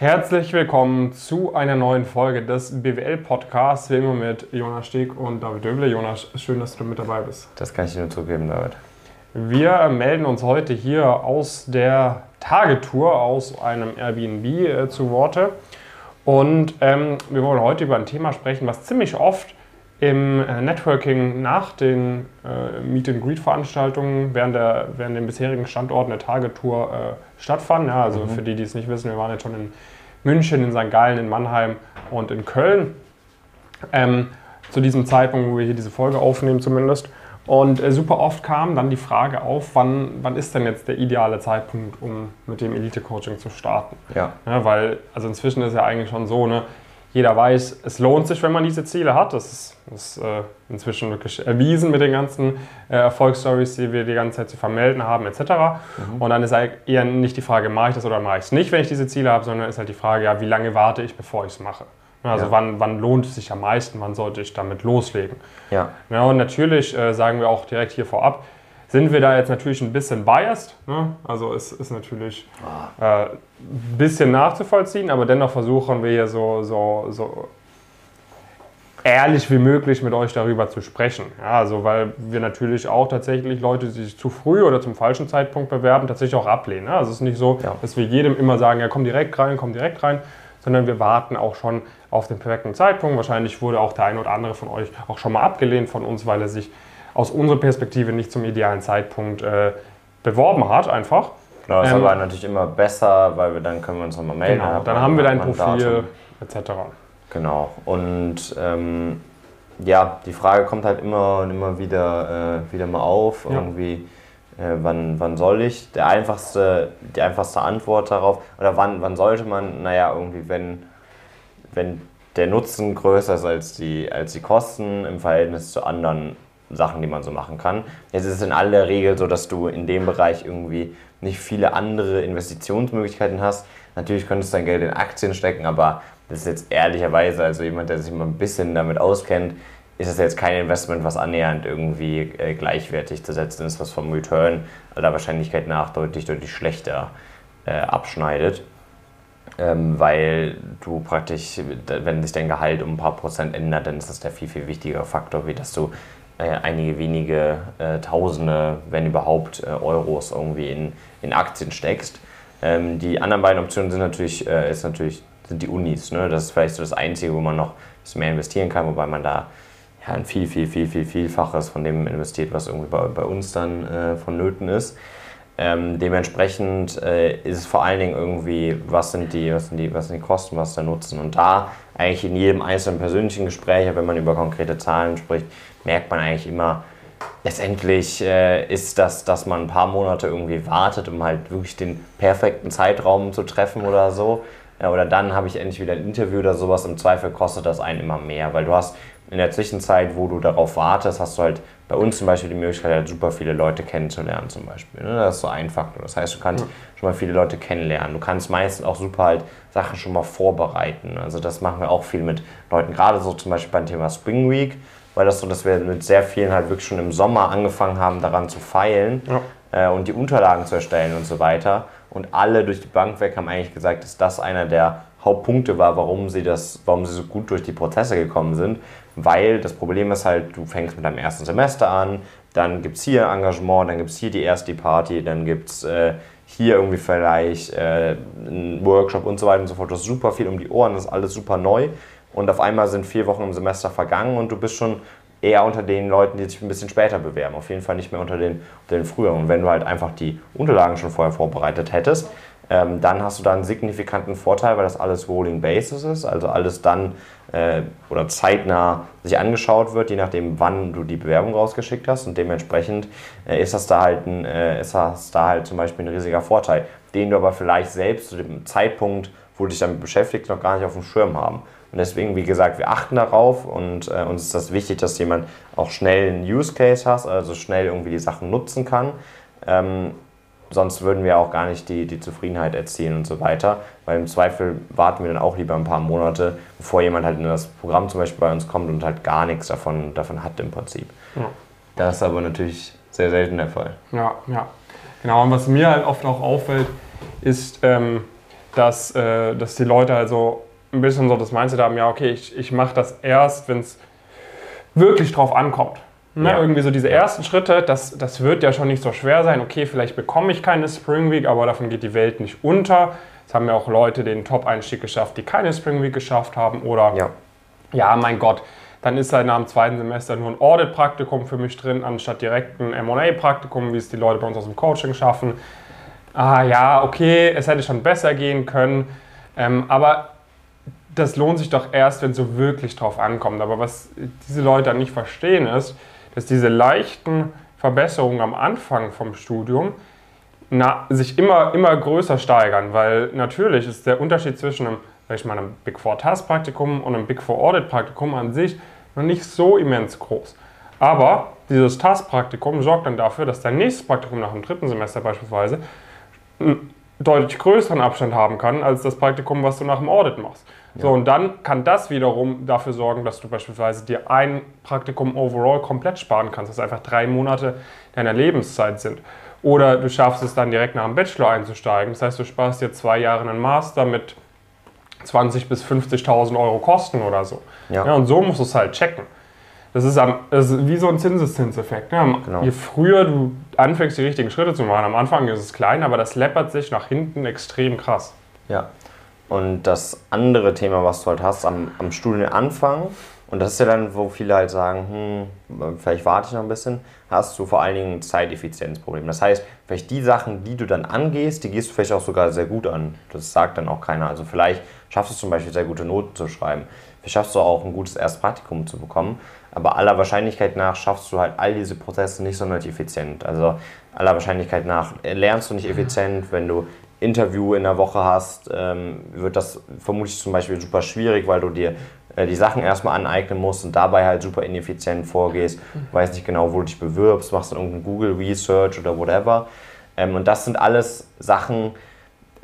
Herzlich willkommen zu einer neuen Folge des BWL-Podcasts, wie immer mit Jonas Steg und David Döble. Jonas, schön, dass du mit dabei bist. Das kann ich dir nur zugeben, David. Wir melden uns heute hier aus der Tagetour aus einem Airbnb äh, zu Worte. Und ähm, wir wollen heute über ein Thema sprechen, was ziemlich oft im äh, Networking nach den äh, Meet-and-Greet-Veranstaltungen während, der, während den bisherigen Standorten der Tagetour äh, stattfanden. Ja, also mhm. für die, die es nicht wissen, wir waren jetzt schon in München, in St. Gallen, in Mannheim und in Köln. Ähm, zu diesem Zeitpunkt, wo wir hier diese Folge aufnehmen zumindest. Und äh, super oft kam dann die Frage auf, wann, wann ist denn jetzt der ideale Zeitpunkt, um mit dem Elite-Coaching zu starten? Ja. ja. Weil, also inzwischen ist ja eigentlich schon so, ne, jeder weiß, es lohnt sich, wenn man diese Ziele hat. Das ist, ist äh, inzwischen wirklich erwiesen mit den ganzen äh, Erfolgsstories, die wir die ganze Zeit zu vermelden haben, etc. Mhm. Und dann ist halt eher nicht die Frage, mache ich das oder mache ich es nicht, wenn ich diese Ziele habe, sondern ist halt die Frage, ja, wie lange warte ich, bevor ich es mache. Also ja. wann, wann lohnt es sich am meisten, wann sollte ich damit loslegen. Ja. ja und natürlich äh, sagen wir auch direkt hier vorab, sind wir da jetzt natürlich ein bisschen biased. Ne? Also es ist natürlich ein ah. äh, bisschen nachzuvollziehen, aber dennoch versuchen wir hier so, so, so ehrlich wie möglich mit euch darüber zu sprechen. Ja, also weil wir natürlich auch tatsächlich Leute, die sich zu früh oder zum falschen Zeitpunkt bewerben, tatsächlich auch ablehnen. Ne? Also es ist nicht so, ja. dass wir jedem immer sagen, ja komm direkt rein, komm direkt rein, sondern wir warten auch schon auf den perfekten Zeitpunkt. Wahrscheinlich wurde auch der eine oder andere von euch auch schon mal abgelehnt von uns, weil er sich aus unserer Perspektive nicht zum idealen Zeitpunkt äh, beworben hat, einfach. Genau, das ähm, aber natürlich immer besser, weil wir dann können wir uns nochmal melden. Genau, dann haben wir dein Profil etc. Genau. Und ähm, ja, die Frage kommt halt immer und immer wieder, äh, wieder mal auf. Ja. Irgendwie, äh, wann, wann soll ich? Der einfachste, die einfachste Antwort darauf, oder wann, wann sollte man? Naja, irgendwie, wenn, wenn der Nutzen größer ist als die, als die Kosten im Verhältnis zu anderen Sachen, die man so machen kann. Jetzt ist es in aller Regel so, dass du in dem Bereich irgendwie nicht viele andere Investitionsmöglichkeiten hast. Natürlich könntest du dein Geld in Aktien stecken, aber das ist jetzt ehrlicherweise, also jemand, der sich mal ein bisschen damit auskennt, ist das jetzt kein Investment, was annähernd irgendwie äh, gleichwertig zu setzen ist, was vom Return aller Wahrscheinlichkeit nach deutlich, deutlich schlechter äh, abschneidet. Ähm, weil du praktisch, wenn sich dein Gehalt um ein paar Prozent ändert, dann ist das der viel, viel wichtigere Faktor, wie dass du einige wenige äh, Tausende, wenn überhaupt, äh, Euros irgendwie in, in Aktien steckst. Ähm, die anderen beiden Optionen sind natürlich, äh, ist natürlich sind die Unis. Ne? Das ist vielleicht so das Einzige, wo man noch mehr investieren kann, wobei man da ja, ein viel, viel, viel, viel, vielfaches von dem investiert, was irgendwie bei, bei uns dann äh, vonnöten ist. Ähm, dementsprechend äh, ist es vor allen Dingen irgendwie, was sind, die, was, sind die, was sind die Kosten, was der Nutzen. Und da eigentlich in jedem einzelnen persönlichen Gespräch, wenn man über konkrete Zahlen spricht, merkt man eigentlich immer, letztendlich äh, ist das, dass man ein paar Monate irgendwie wartet, um halt wirklich den perfekten Zeitraum zu treffen oder so. Oder dann habe ich endlich wieder ein Interview oder sowas. Im Zweifel kostet das einen immer mehr, weil du hast in der Zwischenzeit, wo du darauf wartest, hast du halt bei uns zum Beispiel die Möglichkeit, halt super viele Leute kennenzulernen zum Beispiel. Ne? Das ist so ein Faktor. Das heißt, du kannst ja. schon mal viele Leute kennenlernen. Du kannst meistens auch super halt Sachen schon mal vorbereiten. Also das machen wir auch viel mit Leuten, gerade so zum Beispiel beim Thema Spring Week, weil das so, dass wir mit sehr vielen halt wirklich schon im Sommer angefangen haben, daran zu feilen ja. Äh, und die Unterlagen zu erstellen und so weiter. Und alle durch die Bank weg haben eigentlich gesagt, dass das einer der Hauptpunkte war, warum sie, das, warum sie so gut durch die Prozesse gekommen sind. Weil das Problem ist halt, du fängst mit deinem ersten Semester an, dann gibt es hier Engagement, dann gibt es hier die erste Party, dann gibt es äh, hier irgendwie vielleicht äh, einen Workshop und so weiter und so fort. Du hast super viel um die Ohren, das ist alles super neu. Und auf einmal sind vier Wochen im Semester vergangen und du bist schon eher unter den Leuten, die sich ein bisschen später bewerben. Auf jeden Fall nicht mehr unter den, unter den früheren. Und wenn du halt einfach die Unterlagen schon vorher vorbereitet hättest, ähm, dann hast du da einen signifikanten Vorteil, weil das alles Rolling Basis ist, also alles dann äh, oder zeitnah sich angeschaut wird, je nachdem, wann du die Bewerbung rausgeschickt hast. Und dementsprechend äh, ist das da halt ein, äh, ist das da halt zum Beispiel ein riesiger Vorteil, den du aber vielleicht selbst zu dem Zeitpunkt, wo du dich damit beschäftigst, noch gar nicht auf dem Schirm haben. Und deswegen, wie gesagt, wir achten darauf und äh, uns ist das wichtig, dass jemand auch schnell einen Use Case hat, also schnell irgendwie die Sachen nutzen kann. Ähm, sonst würden wir auch gar nicht die, die Zufriedenheit erzielen und so weiter. Weil im Zweifel warten wir dann auch lieber ein paar Monate, bevor jemand halt in das Programm zum Beispiel bei uns kommt und halt gar nichts davon, davon hat im Prinzip. Ja. Das ist aber natürlich sehr selten der Fall. Ja, ja. Genau, und was mir halt oft auch auffällt, ist, ähm, dass, äh, dass die Leute also ein bisschen so das Mindset haben, ja, okay, ich, ich mache das erst, wenn es wirklich drauf ankommt. Ne? Ja. Irgendwie so diese ersten Schritte, das, das wird ja schon nicht so schwer sein. Okay, vielleicht bekomme ich keine Spring Week, aber davon geht die Welt nicht unter. Es haben ja auch Leute den Top-Einstieg geschafft, die keine Spring Week geschafft haben. Oder, ja, ja mein Gott, dann ist halt nach dem zweiten Semester nur ein Audit-Praktikum für mich drin, anstatt direkt ein M&A-Praktikum, wie es die Leute bei uns aus dem Coaching schaffen. Ah ja, okay, es hätte schon besser gehen können. Ähm, aber das lohnt sich doch erst, wenn es so wirklich drauf ankommt. Aber was diese Leute dann nicht verstehen ist, dass diese leichten Verbesserungen am Anfang vom Studium na, sich immer, immer größer steigern, weil natürlich ist der Unterschied zwischen einem, sag ich mal, einem Big Four Task Praktikum und einem Big Four Audit Praktikum an sich noch nicht so immens groß. Aber dieses Task Praktikum sorgt dann dafür, dass dein nächstes Praktikum nach dem dritten Semester beispielsweise einen deutlich größeren Abstand haben kann als das Praktikum, was du nach dem Audit machst. So, und dann kann das wiederum dafür sorgen, dass du beispielsweise dir ein Praktikum overall komplett sparen kannst, das einfach drei Monate deiner Lebenszeit sind. Oder du schaffst es dann direkt nach dem Bachelor einzusteigen. Das heißt, du sparst dir zwei Jahre einen Master mit 20.000 bis 50.000 Euro Kosten oder so. Ja. ja. und so musst du es halt checken. Das ist, am, das ist wie so ein Zinseszinseffekt. Ne? Genau. Je früher du anfängst, die richtigen Schritte zu machen, am Anfang ist es klein, aber das läppert sich nach hinten extrem krass. Ja, und das andere Thema, was du halt hast am, am Studienanfang, und das ist ja dann, wo viele halt sagen, hm, vielleicht warte ich noch ein bisschen, hast du vor allen Dingen ein Zeiteffizienzproblem. Das heißt, vielleicht die Sachen, die du dann angehst, die gehst du vielleicht auch sogar sehr gut an. Das sagt dann auch keiner. Also vielleicht schaffst du zum Beispiel sehr gute Noten zu schreiben. Vielleicht schaffst du auch ein gutes Erstpraktikum zu bekommen. Aber aller Wahrscheinlichkeit nach schaffst du halt all diese Prozesse nicht sonderlich effizient. Also aller Wahrscheinlichkeit nach lernst du nicht effizient, wenn du Interview in der Woche hast, ähm, wird das vermutlich zum Beispiel super schwierig, weil du dir äh, die Sachen erstmal aneignen musst und dabei halt super ineffizient vorgehst, mhm. weißt nicht genau, wo du dich bewirbst, machst dann irgendein Google Research oder whatever. Ähm, und das sind alles Sachen,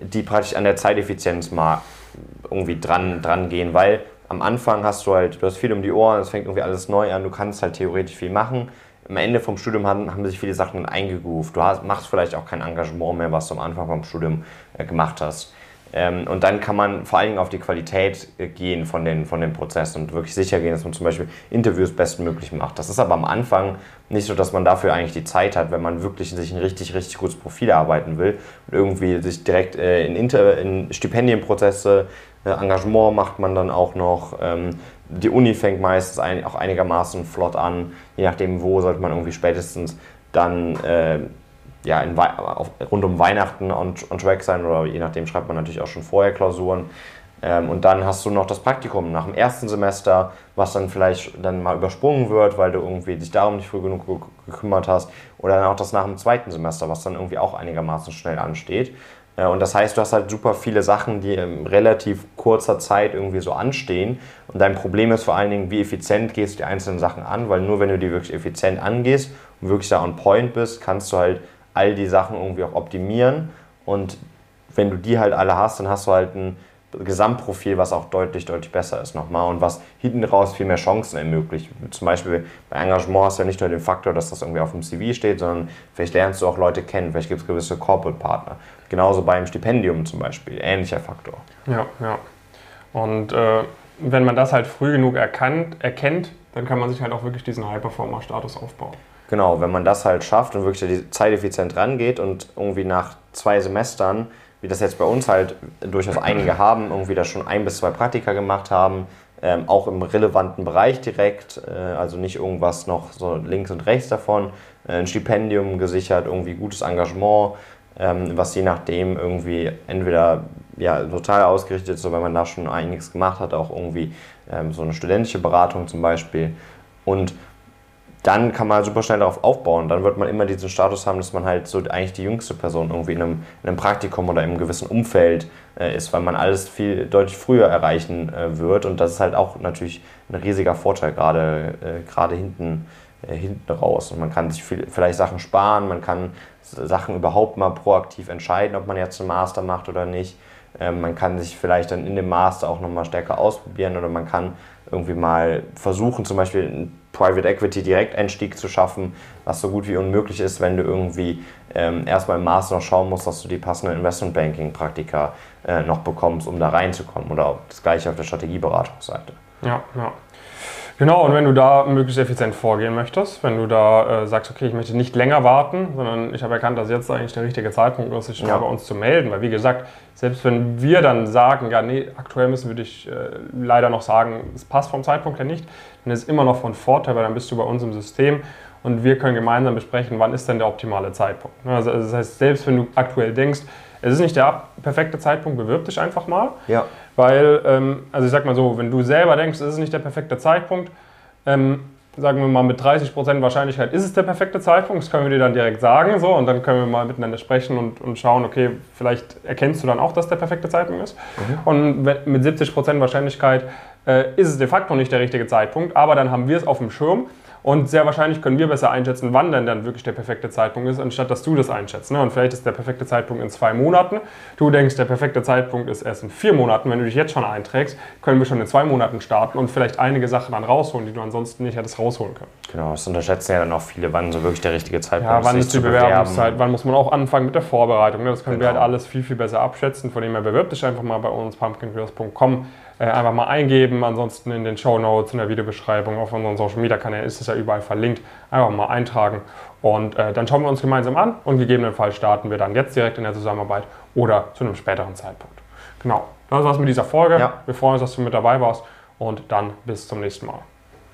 die praktisch an der Zeiteffizienz mal irgendwie dran, dran gehen, weil am Anfang hast du halt, du hast viel um die Ohren, es fängt irgendwie alles neu an, du kannst halt theoretisch viel machen am Ende vom Studium haben, haben sich viele Sachen eingegroovt. Du hast, machst vielleicht auch kein Engagement mehr, was du am Anfang vom Studium äh, gemacht hast. Ähm, und dann kann man vor allen Dingen auf die Qualität äh, gehen von den, von den Prozessen und wirklich sicher gehen, dass man zum Beispiel Interviews bestmöglich macht. Das ist aber am Anfang nicht so, dass man dafür eigentlich die Zeit hat, wenn man wirklich sich ein richtig, richtig gutes Profil erarbeiten will und irgendwie sich direkt äh, in, Inter in Stipendienprozesse, äh, Engagement macht man dann auch noch. Ähm, die Uni fängt meistens ein, auch einigermaßen flott an. Je nachdem, wo sollte man irgendwie spätestens dann äh, ja, in, auf, rund um Weihnachten on, on track sein oder je nachdem schreibt man natürlich auch schon vorher Klausuren. Ähm, und dann hast du noch das Praktikum nach dem ersten Semester, was dann vielleicht dann mal übersprungen wird, weil du irgendwie dich darum nicht früh genug gekümmert hast. Oder dann auch das nach dem zweiten Semester, was dann irgendwie auch einigermaßen schnell ansteht. Äh, und das heißt, du hast halt super viele Sachen, die in relativ kurzer Zeit irgendwie so anstehen. Und dein Problem ist vor allen Dingen, wie effizient gehst du die einzelnen Sachen an, weil nur wenn du die wirklich effizient angehst und wirklich da on point bist, kannst du halt all die Sachen irgendwie auch optimieren. Und wenn du die halt alle hast, dann hast du halt ein Gesamtprofil, was auch deutlich, deutlich besser ist nochmal und was hinten raus viel mehr Chancen ermöglicht. Zum Beispiel bei Engagement hast du ja nicht nur den Faktor, dass das irgendwie auf dem CV steht, sondern vielleicht lernst du auch Leute kennen, vielleicht gibt es gewisse Corporate-Partner. Genauso beim Stipendium zum Beispiel, ähnlicher Faktor. Ja, ja. Und äh, wenn man das halt früh genug erkannt, erkennt, dann kann man sich halt auch wirklich diesen High-Performer-Status aufbauen. Genau, wenn man das halt schafft und wirklich zeiteffizient rangeht und irgendwie nach zwei Semestern wie das jetzt bei uns halt durchaus einige haben, irgendwie da schon ein bis zwei Praktika gemacht haben, ähm, auch im relevanten Bereich direkt, äh, also nicht irgendwas noch so links und rechts davon, äh, ein Stipendium gesichert, irgendwie gutes Engagement, ähm, was je nachdem irgendwie entweder ja, total ausgerichtet ist, so wenn man da schon einiges gemacht hat, auch irgendwie ähm, so eine studentische Beratung zum Beispiel. Und dann kann man super schnell darauf aufbauen. Dann wird man immer diesen Status haben, dass man halt so eigentlich die jüngste Person irgendwie in einem, in einem Praktikum oder in einem gewissen Umfeld äh, ist, weil man alles viel deutlich früher erreichen äh, wird. Und das ist halt auch natürlich ein riesiger Vorteil, gerade äh, gerade hinten, äh, hinten raus. Und man kann sich viel, vielleicht Sachen sparen, man kann Sachen überhaupt mal proaktiv entscheiden, ob man jetzt einen Master macht oder nicht. Ähm, man kann sich vielleicht dann in dem Master auch nochmal stärker ausprobieren oder man kann irgendwie mal versuchen, zum Beispiel Private Equity Direkteinstieg zu schaffen, was so gut wie unmöglich ist, wenn du irgendwie ähm, erstmal im Maß noch schauen musst, dass du die passenden Investment Banking Praktika äh, noch bekommst, um da reinzukommen. Oder das gleiche auf der Strategieberatungsseite. Ja, ja. Genau, und wenn du da möglichst effizient vorgehen möchtest, wenn du da äh, sagst, okay, ich möchte nicht länger warten, sondern ich habe erkannt, dass jetzt eigentlich der richtige Zeitpunkt ist, sich ja. bei uns zu melden. Weil wie gesagt, selbst wenn wir dann sagen, ja, nee, aktuell müssen wir dich äh, leider noch sagen, es passt vom Zeitpunkt her nicht, dann ist es immer noch von Vorteil, weil dann bist du bei uns im System und wir können gemeinsam besprechen, wann ist denn der optimale Zeitpunkt. Also, also das heißt, selbst wenn du aktuell denkst, es ist nicht der perfekte Zeitpunkt, bewirb dich einfach mal. Ja. Weil, ähm, also ich sag mal so, wenn du selber denkst, es ist nicht der perfekte Zeitpunkt, ähm, sagen wir mal mit 30% Wahrscheinlichkeit ist es der perfekte Zeitpunkt, das können wir dir dann direkt sagen so und dann können wir mal miteinander sprechen und, und schauen, okay, vielleicht erkennst du dann auch, dass der perfekte Zeitpunkt ist. Mhm. Und mit 70% Wahrscheinlichkeit äh, ist es de facto nicht der richtige Zeitpunkt, aber dann haben wir es auf dem Schirm und sehr wahrscheinlich können wir besser einschätzen, wann denn dann wirklich der perfekte Zeitpunkt ist, anstatt dass du das einschätzt. Ne? Und vielleicht ist der perfekte Zeitpunkt in zwei Monaten. Du denkst, der perfekte Zeitpunkt ist erst in vier Monaten. Wenn du dich jetzt schon einträgst, können wir schon in zwei Monaten starten und vielleicht einige Sachen dann rausholen, die du ansonsten nicht hättest rausholen können. Genau, das unterschätzen ja dann auch viele, wann so wirklich der richtige Zeitpunkt ist. Ja, wann ist die Bewerbungszeit, wann muss man auch anfangen mit der Vorbereitung. Ne? Das können genau. wir halt alles viel, viel besser abschätzen. Von dem her bewirb dich einfach mal bei uns, pumpkinwheels.com äh, einfach mal eingeben. Ansonsten in den Show Notes, in der Videobeschreibung, auf unseren Social Media Kanälen ist es ja überall verlinkt. Einfach mal eintragen und äh, dann schauen wir uns gemeinsam an und gegebenenfalls starten wir dann jetzt direkt in der Zusammenarbeit oder zu einem späteren Zeitpunkt. Genau, das war's mit dieser Folge. Ja. Wir freuen uns, dass du mit dabei warst und dann bis zum nächsten Mal.